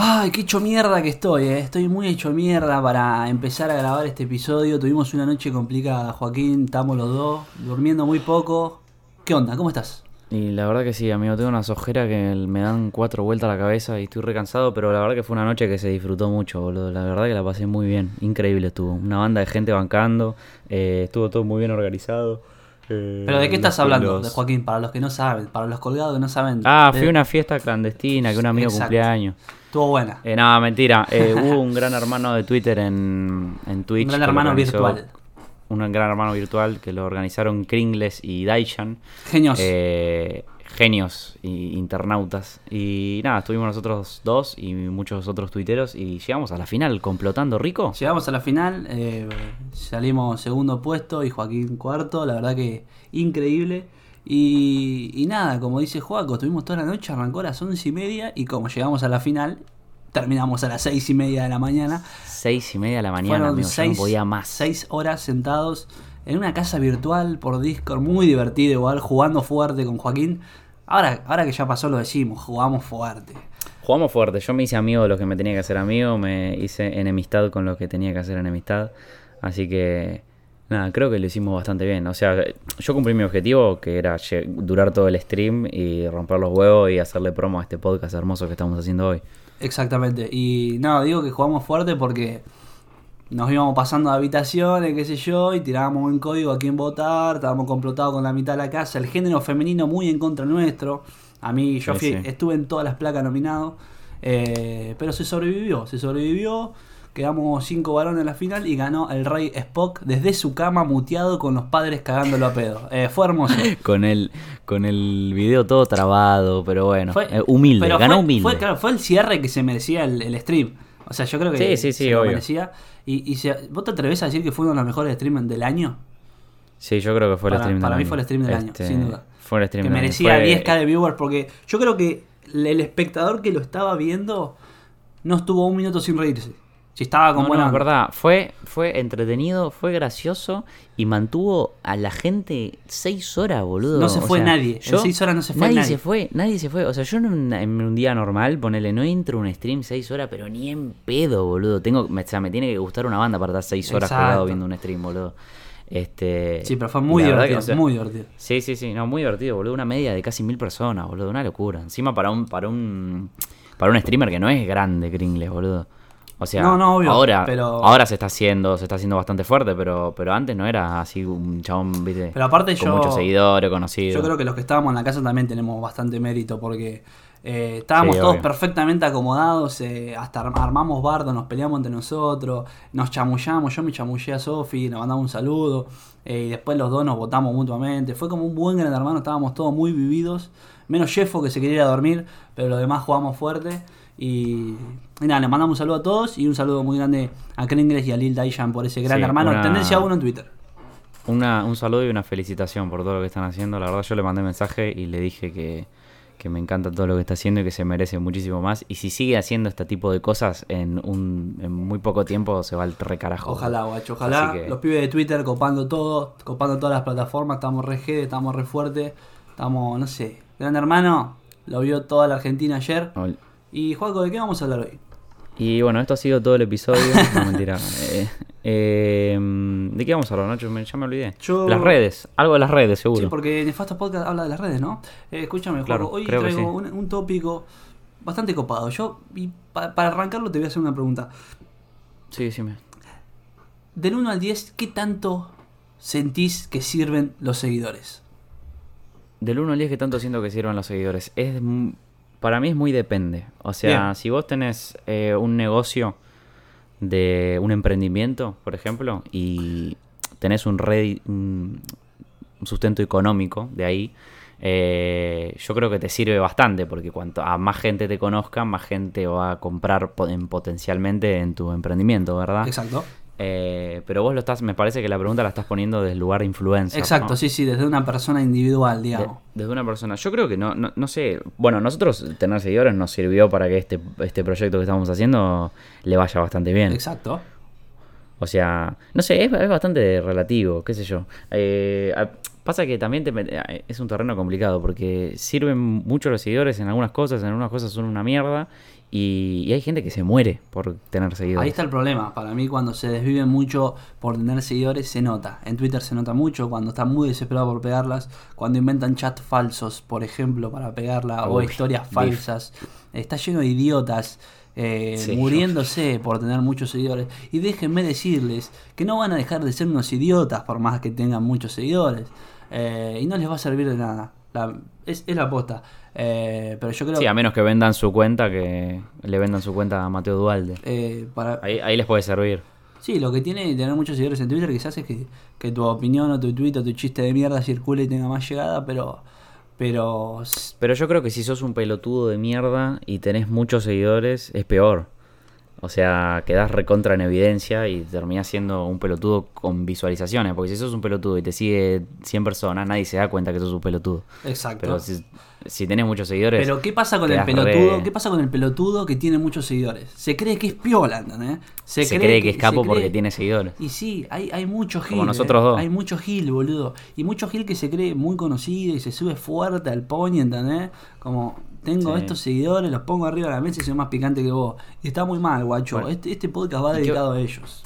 Ay, qué hecho mierda que estoy, eh. Estoy muy hecho mierda para empezar a grabar este episodio. Tuvimos una noche complicada, Joaquín. Estamos los dos, durmiendo muy poco. ¿Qué onda? ¿Cómo estás? Y la verdad que sí, amigo, tengo unas ojeras que me dan cuatro vueltas a la cabeza y estoy recansado, pero la verdad que fue una noche que se disfrutó mucho, boludo. La verdad que la pasé muy bien, increíble estuvo. Una banda de gente bancando, eh, estuvo todo muy bien organizado. Eh, ¿Pero de qué estás hablando, de Joaquín? Para los que no saben, para los colgados que no saben. Ah, fui a una fiesta clandestina que un amigo cumpleaños. Estuvo buena. Eh, nada, mentira. Eh, hubo un gran hermano de Twitter en, en Twitch. Un gran hermano virtual. Un gran hermano virtual que lo organizaron Kringles y Daishan. Genios. Eh, genios y internautas. Y nada, estuvimos nosotros dos y muchos otros tuiteros y llegamos a la final complotando rico. Llegamos a la final, eh, salimos segundo puesto y Joaquín cuarto, la verdad que increíble. Y, nada, como dice Joaco, estuvimos toda la noche, arrancó a las once y media y como llegamos a la final, terminamos a las seis y media de la mañana. Seis y media de la mañana, amigo, no podía más. Seis horas sentados en una casa virtual por Discord, muy divertido igual, jugando fuerte con Joaquín. Ahora, ahora que ya pasó lo decimos, jugamos fuerte. Jugamos fuerte, yo me hice amigo de los que me tenía que hacer amigo, me hice enemistad con los que tenía que hacer enemistad. Así que Nada, creo que lo hicimos bastante bien. O sea, yo cumplí mi objetivo, que era durar todo el stream y romper los huevos y hacerle promo a este podcast hermoso que estamos haciendo hoy. Exactamente. Y no, digo que jugamos fuerte porque nos íbamos pasando de habitaciones, qué sé yo, y tirábamos un código a quién votar, estábamos complotados con la mitad de la casa, el género femenino muy en contra nuestro. A mí, yo estuve en todas las placas nominado, eh, pero se sobrevivió, se sobrevivió. Quedamos cinco varones en la final y ganó el rey Spock desde su cama muteado con los padres cagándolo a pedo. Eh, fue hermoso. con el con el video todo trabado, pero bueno, fue, eh, humilde, ganó humilde. Fue, claro, fue el cierre que se merecía el, stream. O sea, yo creo que sí, sí, se lo merecía. Y, y ¿Vos te atreves a decir que fue uno de los mejores streams del año? Sí, yo creo que fue el stream del año. Para mí fue el stream del año, este, sin duda. Fue el stream que merecía 10k de viewers porque yo creo que el espectador que lo estaba viendo no estuvo un minuto sin reírse. Si estaba con no, verdad, fue, fue entretenido, fue gracioso y mantuvo a la gente seis horas, boludo. No se fue nadie. en seis horas no se fue nadie. se fue, nadie se fue. O sea, yo en un, día normal, ponele, no entro un stream seis horas, pero ni en pedo, boludo. Tengo, o sea, me tiene que gustar una banda para estar seis horas colgado viendo un stream, boludo. Este, sí, pero fue muy divertido, muy divertido. Sí, sí, sí, no, muy divertido, boludo. Una media de casi mil personas, boludo. Una locura. Encima para un, para un, para un streamer que no es grande, Kringles, boludo. O sea, ahora, ahora se está haciendo, se está haciendo bastante fuerte, pero, pero antes no era así un chabón, viste, pero aparte con muchos seguidores, conocidos. Yo creo que los que estábamos en la casa también tenemos bastante mérito porque eh, estábamos todos perfectamente acomodados, eh, hasta armamos bardo, nos peleamos entre nosotros, nos chamullamos, yo me chamullé a Sofi, nos mandamos un saludo, eh, y después los dos nos votamos mutuamente. Fue como un buen gran hermano, estábamos todos muy vividos, menos Jeffo que se quería dormir, pero los demás jugamos fuerte. Y, nada, le mandamos un saludo a todos y un saludo muy grande a Kringles y a Lil Daishan por ese gran hermano. Tendencia 1 en Twitter. Una, un saludo y una felicitación por todo lo que están haciendo. La verdad, yo le mandé mensaje y le dije que, me encanta todo lo que está haciendo y que se merece muchísimo más. Y si sigue haciendo este tipo de cosas en, un, en muy poco tiempo, se va al recarajo. Ojalá, guacho, ojalá. Los pibes de Twitter copando todo, copando todas las plataformas. Estamos re G, estamos re fuerte. Estamos, no sé. Gran hermano, lo vio toda la Argentina ayer. Y Juaco, ¿de qué vamos a hablar hoy? Y bueno, esto ha sido todo el episodio. no, mentira. Eh, eh, ¿De qué vamos a hablar, Nacho? Ya me olvidé. Las redes, algo de las redes, seguro. Sí, porque Nefasto Podcast habla de las redes, ¿no? Eh, escúchame, Juaco, hoy traigo un, tópico bastante copado. Yo, y para arrancarlo, te voy a hacer una pregunta. Sí, decime. Del 1 al 10, ¿qué tanto sentís que sirven los seguidores? Del 1 al 10, ¿qué tanto siento que sirven los seguidores? Es para mí es muy depende. O sea, si vos tenés eh, un negocio de un emprendimiento, por ejemplo, y tenés un, un sustento económico de ahí, eh, yo creo que te sirve bastante porque cuanto a más gente te conozca, más gente va a comprar potencialmente en tu emprendimiento, ¿verdad? Exacto. Eh, pero vos lo estás, me parece que la pregunta la estás poniendo desde el lugar de influencia. Exacto, sí, sí, desde una persona individual, digamos. desde una persona. Yo creo que no, no, sé. Bueno, nosotros tener seguidores nos sirvió para que este, este proyecto que estamos haciendo le vaya bastante bien. Exacto. O sea, no sé, es, bastante relativo, qué sé yo. Eh, pasa que también te, es un terreno complicado porque sirven mucho los seguidores en algunas cosas, en algunas cosas son una mierda Y, hay gente que se muere por tener seguidores. Ahí está el problema. Para mí, cuando se desvive mucho por tener seguidores, se nota. En Twitter se nota mucho cuando están muy desesperados por pegarlas. Cuando inventan chats falsos, por ejemplo, para pegarla. o historias falsas. Está lleno de idiotas. Eh, muriéndose por tener muchos seguidores. Y déjenme decirles que no van a dejar de ser unos idiotas por más que tengan muchos seguidores. Eh, y no les va a servir de nada. es, es la aposta. Eh, pero yo creo Sí, a menos que vendan su cuenta, que le vendan su cuenta a Mateo Dualde. Eh, para... ahí, les puede servir. Sí, lo que tiene tener muchos seguidores en Twitter quizás es que, que tu opinión o tu tweet o tu chiste de mierda circule y tenga más llegada, pero... Pero... Pero yo creo que si sos un pelotudo de mierda y tenés muchos seguidores, es peor. O sea, quedás recontra en evidencia y terminás siendo un pelotudo con visualizaciones. Porque si sos un pelotudo y te sigue 100 personas, nadie se da cuenta que sos un pelotudo. Exacto. Pero si, si tenés muchos seguidores. Pero ¿qué pasa con el pelotudo? ¿Qué pasa con el pelotudo que tiene muchos seguidores? Se cree que es piola, ¿entendés? Se, cree, que, es capo porque tiene seguidores. Y sí, hay, hay mucho gil. Como nosotros dos. Hay mucho gil, boludo. Y mucho gil que se cree muy conocido y se sube fuerte al pony, ¿entendés? Como, tengo estos seguidores, los pongo arriba de la mesa y soy más picante que vos. Y está muy mal, guacho. este, este podcast va dedicado a ellos.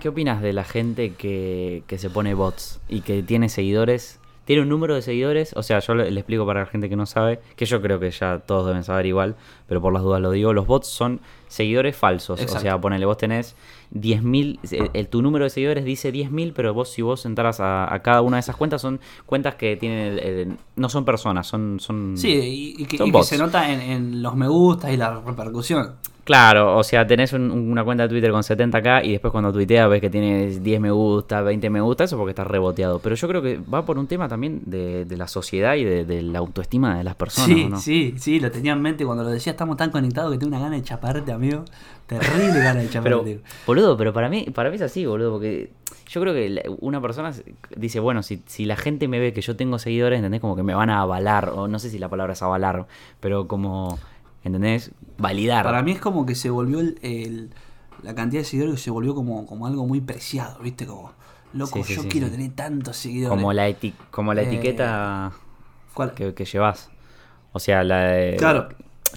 ¿Qué opinas de la gente que, que se pone bots y que tiene seguidores tiene un número de seguidores, o sea, yo le, explico para la gente que no sabe, que yo creo que ya todos deben saber igual, pero por las dudas lo digo, los bots son seguidores falsos, o sea, ponele, vos tenés 10.000, eh, el, tu número de seguidores dice 10.000, pero vos si vos entras a, cada una de esas cuentas son cuentas que tienen, no son personas, son... son sí, y, que, se nota en, en los me gustas y la repercusión. Claro, o sea, tenés una cuenta de Twitter con 70k y después cuando tuiteas ves que tienes 10 me gusta, 20 me gusta, eso porque estás reboteado. Pero yo creo que va por un tema también de, la sociedad y de, la autoestima de las personas. Sí, sí, sí, lo tenía en mente cuando lo decía, estamos tan conectados que tengo una gana de chaparte, amigo. Terrible gana de chaparte. Pero, boludo, pero para mí, para mí es así, boludo, porque yo creo que una persona dice, bueno, si, si la gente me ve que yo tengo seguidores, ¿entendés? Como que me van a avalar, o no sé si la palabra es avalar, pero como ¿Entendés? Validar. Para mí es como que se volvió el, la cantidad de seguidores se volvió como, como algo muy preciado, ¿viste? Como, loco, yo quiero tener tantos seguidores. Como la, como la eh, etiqueta Que, que llevas. O sea, la de, Claro.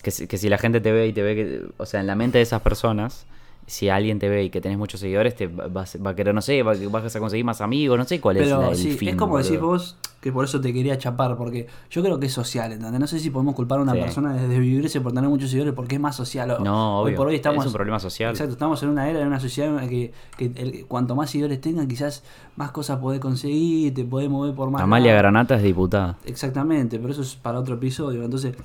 Que, que si la gente te ve y te ve que. O sea, en la mente de esas personas si alguien te ve y que tenés muchos seguidores, te va, a querer, no sé, vas a conseguir más amigos, no sé cuál es la, el sí, Es como decís vos, que por eso te quería chapar, porque yo creo que es social, ¿entendés? No sé si podemos culpar a una persona de desvivirse por tener muchos seguidores porque es más social. No, obvio. Hoy por hoy estamos, es un problema social. Exacto, estamos en una era, en una sociedad en la que, que cuanto más seguidores tengan, quizás más cosas podés conseguir, te podés mover por más. Amalia Granata es diputada. Exactamente, pero eso es para otro episodio. Entonces,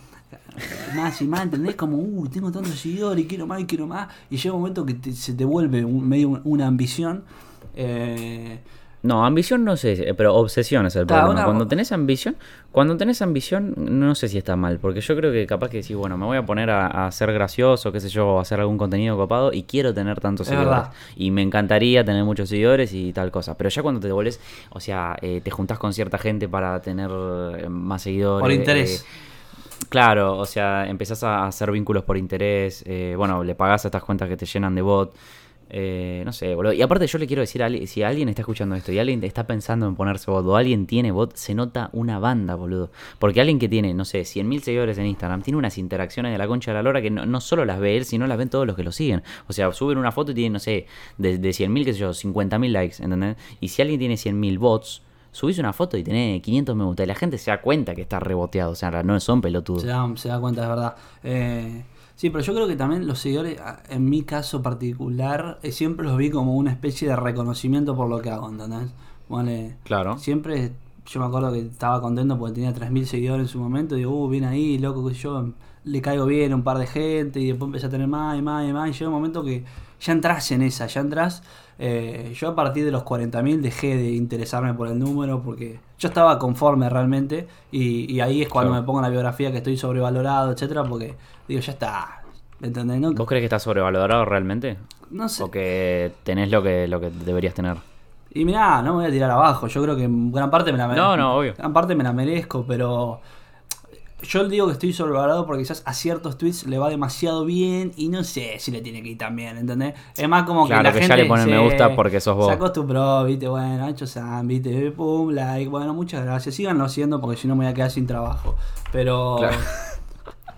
más y más, ¿entendés? Como, uh, tengo tantos seguidores y quiero más y quiero más. Y llega un momento que se te vuelve medio una ambición. Eh, no, ambición no sé, pero obsesión es el problema. Cuando tenés ambición, cuando tenés ambición, no sé si está mal, porque yo creo que capaz que decís, bueno, me voy a poner a, ser gracioso, qué sé yo, a hacer algún contenido copado y quiero tener tantos seguidores. Y me encantaría tener muchos seguidores y tal cosa. Pero ya cuando te devolves, o sea, eh, te juntás con cierta gente para tener eh, más seguidores. Por interés. Claro, o sea, empezás a hacer vínculos por interés, eh, bueno, le pagás a estas cuentas que te llenan de bot. Eh, no sé, boludo. Y aparte yo le quiero decir a alguien, si alguien está escuchando esto y alguien está pensando en ponerse bot o alguien tiene bot, se nota una banda, boludo. Porque alguien que tiene, no sé, 100.000 seguidores en Instagram, tiene unas interacciones de la concha de la lora que no, solo las ve él, sino las ven todos los que lo siguen. O sea, suben una foto y tienen, no sé, de, de 100.000, qué sé yo, 50.000 likes, ¿entendés? Y si alguien tiene 100.000 bots, subís una foto y tenés 500 me gusta y la gente se da cuenta que está reboteado, o sea, no son pelotudos. Se da, se da cuenta, es verdad. Eh, sí, pero yo creo que también los seguidores, en mi caso particular, eh, siempre los vi como una especie de reconocimiento por lo que hago, ¿entendés? Vale, claro. Siempre, yo me acuerdo que estaba contento porque tenía 3.000 seguidores en su momento, y digo, uh, viene ahí, loco, que yo le caigo bien a un par de gente, y después empecé a tener más y más y más, y llega un momento que ya entras en esa, ya entras eh, yo a partir de los 40.000 dejé de interesarme por el número porque yo estaba conforme realmente y, ahí es cuando me pongo en la biografía que estoy sobrevalorado, etcétera, porque digo, ya está. ¿Entendés? ¿Vos crees que estás sobrevalorado realmente? No sé. ¿O que tenés lo que, lo que deberías tener? Y mirá, no me voy a tirar abajo. Yo creo que en gran parte me la merezco. No, no, obvio. Gran parte me la merezco, pero yo digo que estoy sobrevalorado porque quizás a ciertos tweets le va demasiado bien y no sé si le tiene que ir tan bien, ¿entendés? Es más como que la que ya le ponen me gusta porque sos vos. Se acostumbró, viste, bueno, Ancho Sam, viste, pum, like, bueno, muchas gracias. Síganlo haciendo porque si no me voy a quedar sin trabajo. Pero...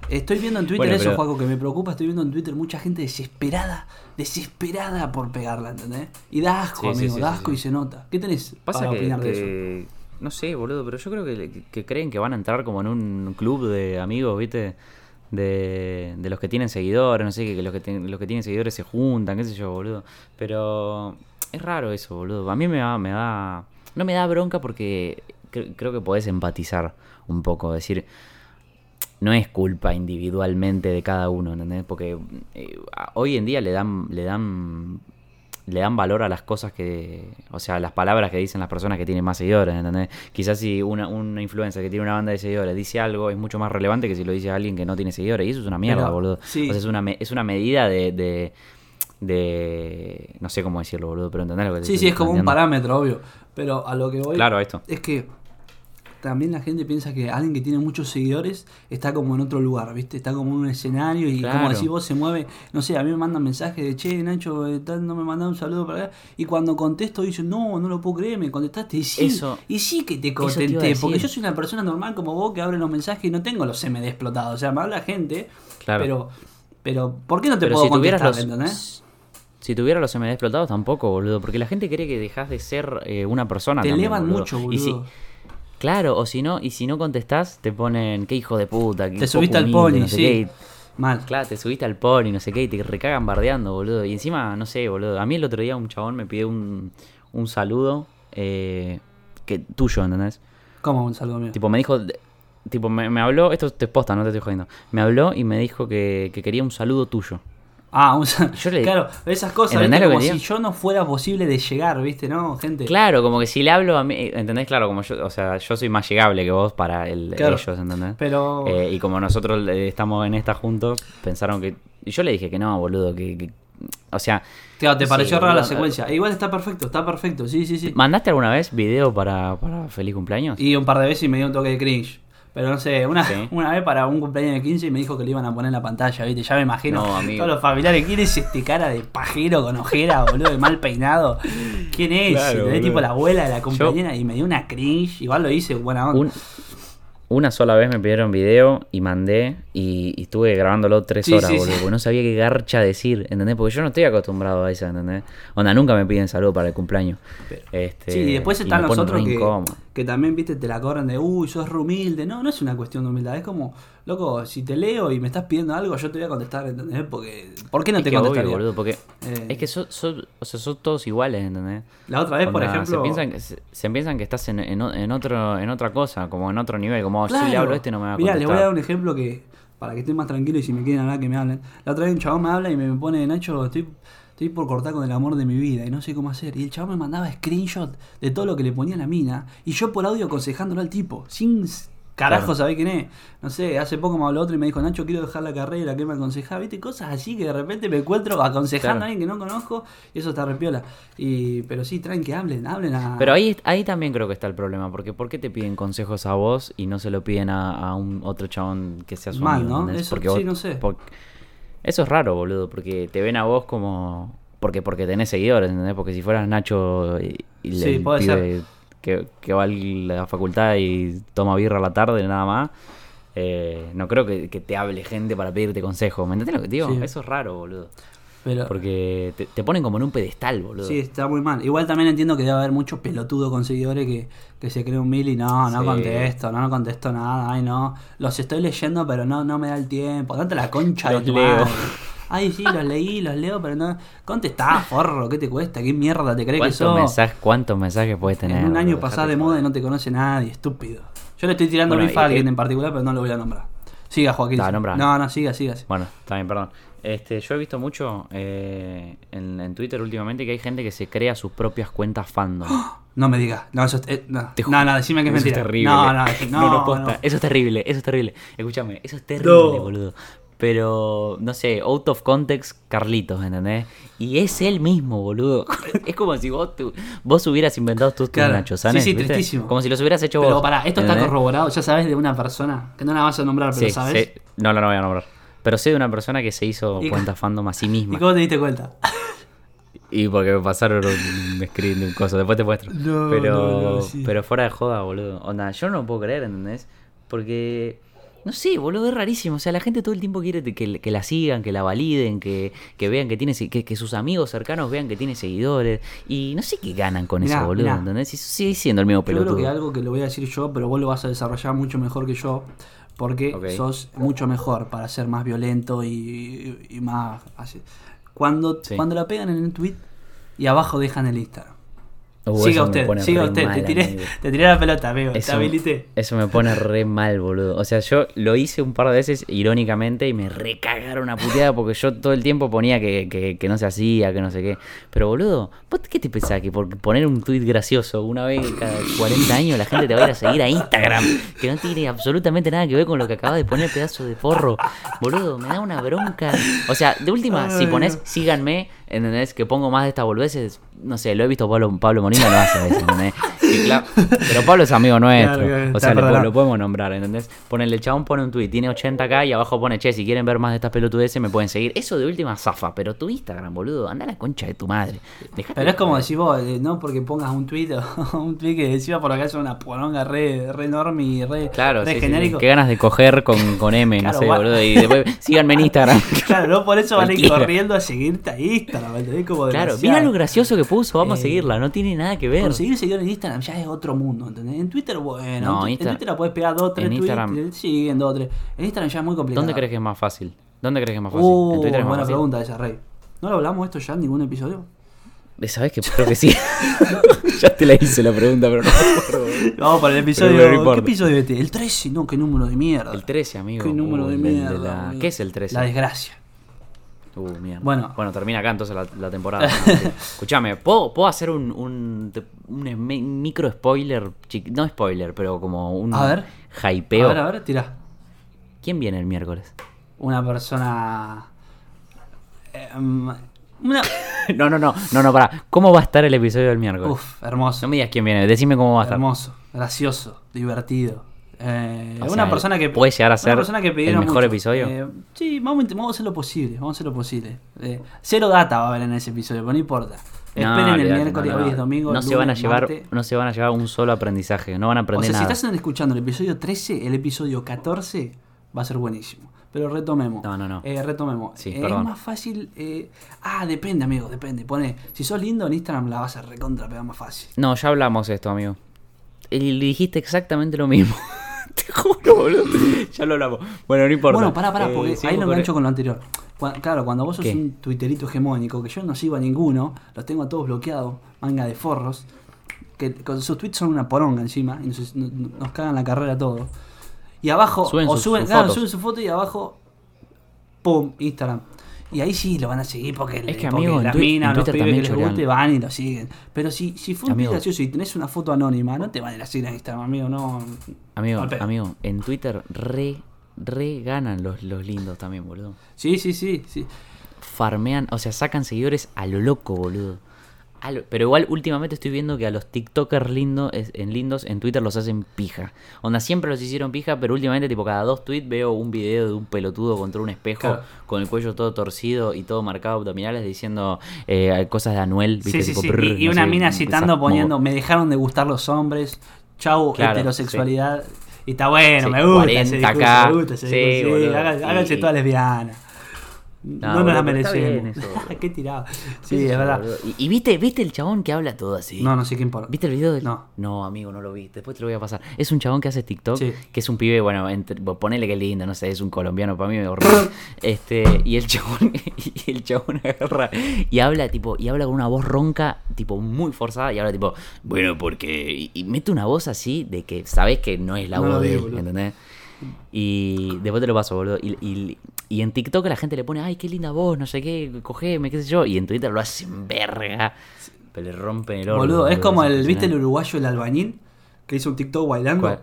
Estoy viendo en Twitter eso, Juaco, que me preocupa. Estoy viendo en Twitter mucha gente desesperada, desesperada por pegarla, ¿entendés? Y da asco, amigo, da asco y se nota. ¿Qué tenés Pasa para opinar de eso? No sé, boludo, pero yo creo que, creen que van a entrar como en un club de amigos, ¿viste? De, de los que tienen seguidores, no sé, que los que, los que tienen seguidores se juntan, qué sé yo, boludo. Pero es raro eso, boludo. A mí me da, me da no me da bronca porque creo que podés empatizar un poco, decir, no es culpa individualmente de cada uno, ¿entendés? Porque eh, hoy en día le dan, le dan le dan valor a las cosas que, o sea, las palabras que dicen las personas que tienen más seguidores, ¿entendés? Quizás si una, una influencer que tiene una banda de seguidores dice algo es mucho más relevante que si lo dice alguien que no tiene seguidores. Y eso es una mierda, boludo. O sea, es una, es una medida de, de, No sé cómo decirlo, boludo, pero ¿entendés lo que Sí, sí, es como un parámetro, obvio. Pero a lo que voy... Claro, esto. Es que también la gente piensa que alguien que tiene muchos seguidores está como en otro lugar, ¿viste? Está como en un escenario y como decís vos se mueve, no sé, a mí me mandan mensajes de, che, Nacho, eh, no me mandan un saludo para acá. Y cuando contesto dicen, no, no lo puedo creer, me contestaste. Y sí, eso, y sí que te contenté, porque yo soy una persona normal como vos que abre los mensajes y no tengo los MD explotados. O sea, me habla gente, claro. pero, pero ¿por qué no te puedo si contestar, los... Si tuviera los MD explotados tampoco, boludo. Porque la gente cree que dejas de ser eh, una persona. Te elevan mucho, boludo. Y si, Claro, o si no, y si no contestás, te ponen, qué hijo de puta. te subiste al pony, sí. Mal. Claro, te subiste al pony, no sé qué, y te recagan bardeando, boludo. Y encima, no sé, boludo. A mí el otro día un chabón me pidió un, un saludo eh, que tuyo, ¿entendés? ¿Cómo un saludo mío? Tipo, me dijo, tipo, me, me habló, esto te posta, no te estoy jodiendo. Me habló y me dijo que, que quería un saludo tuyo. Ah, un, claro, esas cosas, como si yo no fuera posible de llegar, ¿viste? ¿No, gente? Claro, como que si le hablo a mí, ¿entendés? Claro, como yo, o sea, yo soy más llegable que vos para el, ellos, ¿entendés? Pero... Eh, y como nosotros estamos en esta juntos, pensaron que... Y yo le dije que no, boludo, que... o sea... Claro, te pareció rara la secuencia. E igual está perfecto, está perfecto, sí, sí, sí. ¿Mandaste alguna vez video para, para feliz cumpleaños? Y un par de veces y me dio un toque de cringe. Pero no sé, una, una vez para un cumpleaños de 15 y me dijo que le iban a poner en la pantalla, ¿viste? Ya me imagino todos los familiares. ¿Quién es este cara de pajero con ojera, boludo, de mal peinado? ¿Quién es? Claro, tipo la abuela de la compañera y me dio una cringe. Igual lo hice, buena onda. Una sola vez me pidieron video y mandé y, estuve grabándolo tres horas, boludo, porque no sabía qué garcha decir, ¿entendés? Porque yo no estoy acostumbrado a eso, ¿entendés? Onda, nunca me piden salud para el cumpleaños. Este, sí, y después están los otros que, que, también, viste, te la cobran de, uy, sos humilde. No, no es una cuestión de humildad, es como, loco, si te leo y me estás pidiendo algo, yo te voy a contestar, ¿entendés? Porque, ¿por qué no te contestaría? boludo, porque eh, es que son, o sea, son todos iguales, ¿entendés? La otra vez, por ejemplo... Se piensan que, se, piensan que estás en, en, otro, en otra cosa, como en otro nivel, como si le hablo a este no me va a contestar. Mira, les voy a dar un ejemplo que, para que esté más tranquilo y si me quieren hablar, que me hablen. La otra vez un chabón me habla y me pone, Nacho, estoy... Estoy por cortar con el amor de mi vida y no sé cómo hacer. Y el chabón me mandaba screenshot de todo lo que le ponía a la mina. Y yo por audio aconsejándolo al tipo. Sin Carajo, ¿sabés quién es? No sé, hace poco me habló otro y me dijo, Nacho, quiero dejar la carrera, ¿qué me aconsejaba? ¿Viste? Cosas así que de repente me encuentro aconsejando a alguien que no conozco y eso está repiola. Y, pero sí, traen que hablen, hablen a... Pero ahí, ahí también creo que está el problema, porque ¿por qué te piden consejos a vos y no se lo piden a, un otro chabón que sea su Mal, ¿no? Eso, porque sí, no sé. eso es raro, boludo, porque te ven a vos como... Porque, porque tenés seguidores, ¿entendés? Porque si fueras Nacho y, sí, puede ser que, va a la facultad y toma birra a la tarde, nada más. Eh, no creo que, te hable gente para pedirte consejo. ¿Me entiendes lo que digo? Eso es raro, boludo. Porque te, ponen como en un pedestal, boludo. Sí, está muy mal. Igual también entiendo que debe haber muchos pelotudos con seguidores que, se creen un mil y no, no contesto, no, no contesto nada, ay no. Los estoy leyendo, pero no, no me da el tiempo. Date la concha de tu leo. Ay, sí, los leí, los leo, pero no. Contestá, forro, ¿qué te cuesta? ¿Qué mierda te crees que sos? ¿Cuántos mensajes puedes tener? En un año pasado de moda y no te conoce nadie, estúpido. Yo le estoy tirando mi a alguien en particular, pero no lo voy a nombrar. Siga, Joaquín. No, no, no, siga, siga. Bueno, está bien, perdón. Este, yo he visto mucho eh, en, Twitter últimamente que hay gente que se crea sus propias cuentas fandom. No me digas. No, eso es, eh, no. no, decime que es mentira. Eso es terrible. No, no, no, no, Eso es terrible, eso es terrible. Escúchame, eso es terrible, boludo pero no sé, out of context Carlitos, ¿entendés? Y es él mismo, boludo. es como si vos, vos hubieras inventado tus claro. nachos, ¿sabes? Sí, sí, tristísimo. Como si los hubieras hecho vos. Pero pará, esto está corroborado, ya sabes de una persona, que no la vas a nombrar, pero sabes. No, no la voy a nombrar. Pero sé de una persona que se hizo cuenta fandom a sí misma. ¿Y cómo te diste cuenta? Y porque me pasaron un screen de un coso, después te muestro. pero, pero fuera de joda, boludo. Onda, yo no lo puedo creer, ¿entendés? Porque No sé, boludo, es rarísimo. O sea, la gente todo el tiempo quiere que, que la sigan, que la validen, que, que vean que tiene que, que, sus amigos cercanos vean que tiene seguidores. Y no sé qué ganan con eso, boludo. ¿Entendés? sigue siendo el mismo pelotudo. Yo creo que algo que lo voy a decir yo, pero vos lo vas a desarrollar mucho mejor que yo. Porque sos mucho mejor para ser más violento y, más así. Cuando, cuando la pegan en el tweet y abajo dejan el Instagram. Uh, siga usted, siga usted. te, tiré, te, tiré, la pelota, amigo. Eso, te habilité. Eso me pone re mal, boludo. O sea, yo lo hice un par de veces irónicamente y me recagaron una puteada porque yo todo el tiempo ponía que, que, que no se hacía, que no sé qué. Pero, boludo, ¿vos qué te pensás? Que por poner un tuit gracioso una vez cada 40 años la gente te va a ir a seguir a Instagram. Que no tiene absolutamente nada que ver con lo que acabas de poner, pedazo de forro. Boludo, me da una bronca. O sea, de última, si pones síganme ¿entendés? Que pongo más de estas boludeces, no sé, lo he visto Pablo, Pablo Molina, lo hace a veces, ¿entendés? pero Pablo es amigo nuestro, o sea, lo, podemos nombrar, ¿entendés? Ponele, el chabón pone un tweet, tiene 80k y abajo pone, che, si quieren ver más de estas pelotudeces me pueden seguir. Eso de última zafa, pero tu Instagram, boludo, anda a la concha de tu madre. pero es como decir vos, eh, no porque pongas un tweet o un tweet que decía por acá es una poronga re, re enorme y re, claro, genérico. Qué ganas de coger con, con M, no sé, boludo, y después síganme en Instagram. claro, no por eso van a ir corriendo a seguirte a Instagram claro, mira lo gracioso que puso, vamos a eh, seguirla, no tiene nada que ver. Conseguir seguidores en Instagram ya es otro mundo, ¿entendés? En Twitter, bueno, en, Twitter la puedes pegar dos, tres en Instagram, sí, en dos, tres. En Instagram ya es muy complicado. ¿Dónde crees que es más fácil? ¿Dónde crees que es más fácil? Uh, en Twitter es más buena pregunta esa, Rey. ¿No lo hablamos esto ya en ningún episodio? Eh, ¿Sabes que creo que sí? ya te la hice la pregunta, pero no Vamos para el episodio. ¿Qué episodio este? El 13, no, qué número de mierda. El 13, amigo. Qué número de mierda. ¿Qué es el 13? La desgracia. Uh, bueno. bueno, termina acá entonces la, temporada. Escúchame, ¿puedo, ¿puedo hacer un, un, micro spoiler? No spoiler, pero como un a ver. hypeo. A ver, a ver, tira. ¿Quién viene el miércoles? Una persona. Eh, mm, una... no, no, no, no, no, para. ¿Cómo va a estar el episodio del miércoles? Uf, hermoso. No me digas quién viene, decime cómo va a estar. Hermoso, gracioso, divertido. Eh, una persona que puede llegar a ser el mejor episodio. Eh, sí, vamos, a hacer lo posible. Vamos a hacer lo posible. Eh, cero data va a haber en ese episodio, pero no importa. Esperen el miércoles, hoy es domingo. No se van a llevar, no se van a llevar un solo aprendizaje. No van a aprender o sea, nada. Si estás escuchando el episodio 13, el episodio 14 va a ser buenísimo. Pero retomemos. No, no, no. Eh, retomemos. es más fácil. ah, depende, amigo, depende. Pone, si sos lindo en Instagram la vas a recontra, pero más fácil. No, ya hablamos esto, amigo. Y dijiste exactamente lo mismo. Te juro, boludo. Ya lo hablamos. Bueno, no importa. Bueno, pará, pará, porque eh, ahí lo engancho con lo anterior. claro, cuando vos sos un twitterito hegemónico, que yo no sigo a ninguno, los tengo a todos bloqueados, manga de forros, que con sus tweets son una poronga encima, y nos, cagan la carrera a todos. Y abajo, o suben, claro, suben su foto y abajo, ¡pum! Instagram. Y ahí sí lo van a seguir porque, es que, amigo, las minas, los pibes que les guste van y lo siguen. Pero si, si fue un gracioso y tenés una foto anónima, no te van a ir a seguir en Instagram, amigo, no. Amigo, amigo, en Twitter re, re ganan los, los lindos también, boludo. Sí, sí, sí, sí. Farmean, o sea, sacan seguidores a lo loco, boludo. Pero igual últimamente estoy viendo que a los TikTokers lindos en lindos en Twitter los hacen pija. Onda siempre los hicieron pija, pero últimamente tipo cada dos tweets veo un video de un pelotudo contra un espejo con el cuello todo torcido y todo marcado abdominales diciendo eh, cosas de Anuel. Sí, sí, sí. y, una mina citando poniendo me dejaron de gustar los hombres. Chau, heterosexualidad. Y está bueno, me gusta 40 ese me gusta ese sí, háganse todas lesbianas. No, no nos la merecemos. Qué tirado. Sí, es verdad. ¿Y, viste, viste el chabón que habla todo así? No, no sé quién por. ¿Viste el video? Del... No. No, amigo, no lo vi. Después te lo voy a pasar. Es un chabón que hace TikTok, que es un pibe, bueno, entre, ponele que lindo, no sé, es un colombiano para mí, me horror. este, y el chabón, y el chabón agarra y habla, tipo, y habla con una voz ronca, tipo, muy forzada, y habla tipo, bueno, porque. Y, mete una voz así de que sabes que no es la voz de él, ¿entendés? Y después te lo paso, boludo. Y, y, en TikTok la gente le pone, ay, qué linda voz, no sé qué, cogeme, qué sé yo. Y en Twitter lo hacen verga. Pero le rompen el oro. Boludo, es como el, ¿viste el uruguayo, el albañil? Que hizo un TikTok bailando.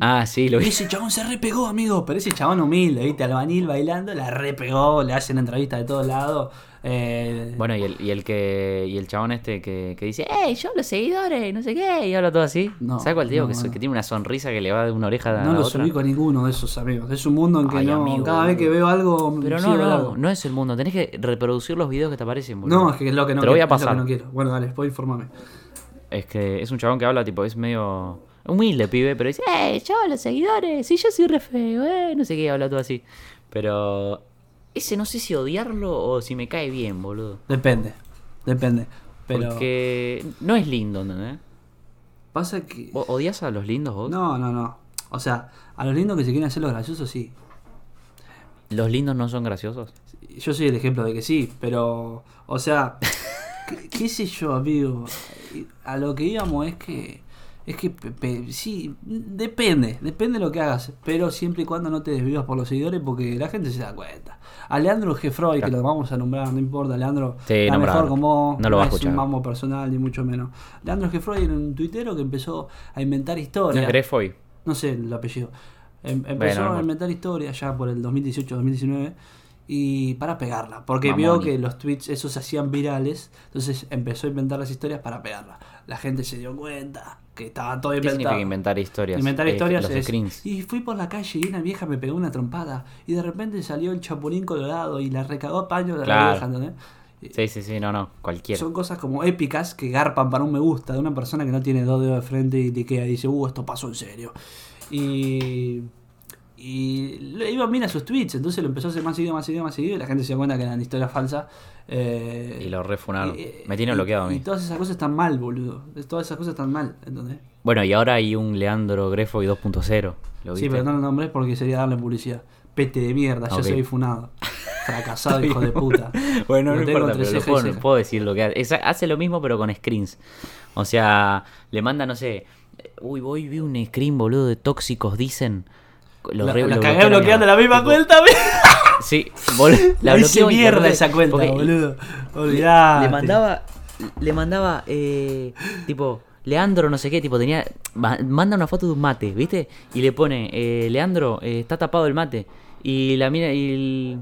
Ah, sí, lo vi. Ese chabón se repegó, amigo. Pero ese chabón humilde, ¿viste? Albañil bailando, la repegó, le hacen entrevistas de todos lados. Eh, bueno, y el, y el que y el chabón este que, que dice, ¡Ey, yo los seguidores! No sé qué, y habla todo así. No, ¿Sabes cuál tío? que, que, tiene una sonrisa que le va de una oreja a No lo ubico a ninguno de esos amigos. Es un mundo en que no, cada vez que veo algo. Pero no, no, no es el mundo. Tenés que reproducir los videos que te aparecen. Boludo. No, es que es lo que no te lo voy a pasar. no quiero. Bueno, dale, después informame. Es que es un chabón que habla, tipo, es medio Humilde pibe, pero dice, eh, yo, los seguidores, sí, yo soy re feo, eh, no sé qué, habla todo así. Pero ese no sé si odiarlo o si me cae bien, boludo. Depende, depende. Pero... Porque no es lindo, ¿no? Pasa que... ¿Odias a los lindos vos? No, no, no. O sea, a los lindos que se quieren hacer los graciosos, sí. ¿Los lindos no son graciosos? Yo soy el ejemplo de que sí, pero... O sea, qué sé yo, amigo. A lo que íbamos es que es que sí, depende, depende de lo que hagas, pero siempre y cuando no te desvivas por los seguidores porque la gente se da cuenta. A Leandro Gefroy, que lo vamos a nombrar, no importa, Leandro sí, mejor como no, lo es un mambo personal ni mucho menos. Leandro Gefroy era un tuitero que empezó a inventar historias. ¿No No sé el apellido. Em, empezó a inventar historias ya por el 2018-2019 y para pegarla, porque vio que los tweets esos se hacían virales, entonces empezó a inventar las historias para pegarla. La gente se dio cuenta que estaba todo inventado. ¿Qué significa inventar historias? Inventar eh, historias es, Y fui por la calle y una vieja me pegó una trompada y de repente salió el chapulín colorado y la recagó a paño de la vieja. Sí, sí, sí, no, no, cualquiera. Son cosas como épicas que garpan para un me gusta de una persona que no tiene dos dedos de frente y te queda y dice, uh, esto pasó en serio. Y y le iba bien a sus tweets, entonces lo empezó a hacer más seguido, más seguido, más seguido, y la gente se dio cuenta que eran historias falsas. Eh, y lo refunaron. Me tiene bloqueado a mí. Y todas esas cosas están mal, boludo. Todas esas cosas están mal, ¿entendés? Bueno, y ahora hay un Leandro Grefo y 2.0. Sí, pero no lo nombré porque sería darle publicidad. Pete de mierda, yo soy funado. Fracasado, hijo de puta. bueno, no, importa, pero puedo, decir lo que hace. hace lo mismo, pero con screens. O sea, le manda, no sé. Uy, voy, vi un screen, boludo, de tóxicos, dicen lo, la, la cagué bloqueando la misma cuenta. sí, la bloqueé mierda esa cuenta, boludo. Le, mandaba, le mandaba, eh, tipo, Leandro, no sé qué, tipo, tenía. Manda una foto de un mate, ¿viste? Y le pone, eh, Leandro, eh, está tapado el mate. Y la mira, y,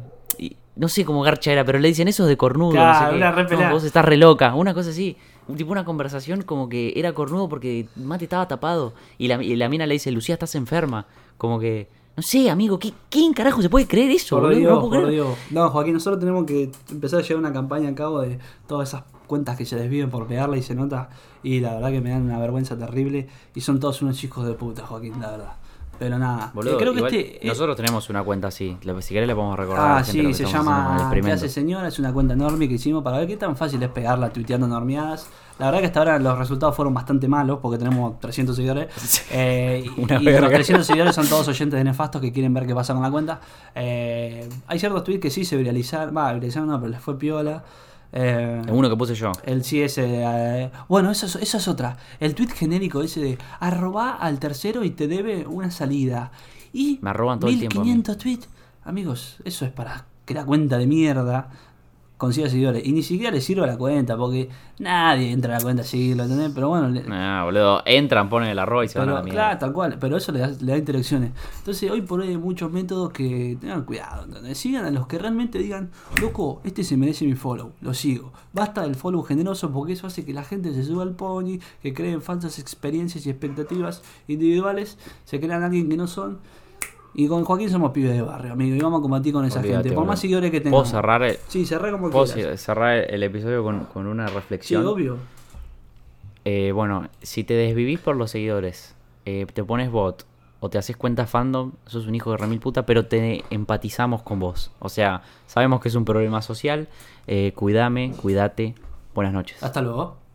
no sé cómo garcha era, pero le dicen eso de cornudo. no sé vos estás re loca, una cosa así. Tipo una conversación como que era cornudo porque mate estaba tapado. Y la, y la mina le dice, Lucía, estás enferma. Como que, no sé, amigo, ¿quién carajo se puede creer eso? Por Dios, no, por Dios. no, Joaquín, nosotros tenemos que empezar a llevar una campaña a cabo de todas esas cuentas que se desviven por pegarla y se nota. Y la verdad que me dan una vergüenza terrible. Y son todos unos hijos de puta, Joaquín, la verdad. Pero nada, Boludo, creo que este, eh, nosotros tenemos una cuenta así. Si querés le podemos recordar. Ah, sí, se llama ¿Qué hace señora? Es una cuenta enorme que hicimos para ver qué tan fácil es pegarla tuiteando normeadas. La verdad que hasta ahora los resultados fueron bastante malos porque tenemos 300 seguidores. Eh, y, los 300 seguidores son todos oyentes de nefastos que quieren ver qué pasa con la cuenta. Eh, hay ciertos tweets que sí se viralizaron. Va, viralizaron no, pero les fue piola. Eh, uno que puse yo. El sí ese. Eh, bueno, eso, eso es otra. El tweet genérico ese de arroba al tercero y te debe una salida. Y me arroban todo 1500 el tiempo. tweets. Amigos, eso es para que la cuenta de mierda consiga seguidores. Y ni siquiera le sirve a la cuenta, porque nadie entra a la cuenta a seguirlo, ¿entendés? Pero bueno. Le... Ah, boludo, entran, ponen el arroz y se van a la mierda. Claro, tal cual, pero eso le da, le da interacciones. Entonces, hoy por hoy hay muchos métodos que tengan cuidado, ¿entendés? Sigan a los que realmente digan, loco, este se merece mi follow, lo sigo. Basta del follow generoso porque eso hace que la gente se suba al pony, que creen falsas experiencias y expectativas individuales, se crean alguien que no son y con Joaquín somos pibes de barrio, amigo. Y vamos a combatir con esa gente. Por más seguidores que tengamos. ¿Puedo cerrar el, sí, cerrar como ¿puedo cerrar el episodio con, una reflexión? Sí, obvio. Eh, bueno, si te desvivís por los seguidores, eh, te pones bot o te haces cuenta fandom, sos un hijo de remil puta, pero te empatizamos con vos. O sea, sabemos que es un problema social. Eh, cuídame, cuídate. Buenas noches. Hasta luego.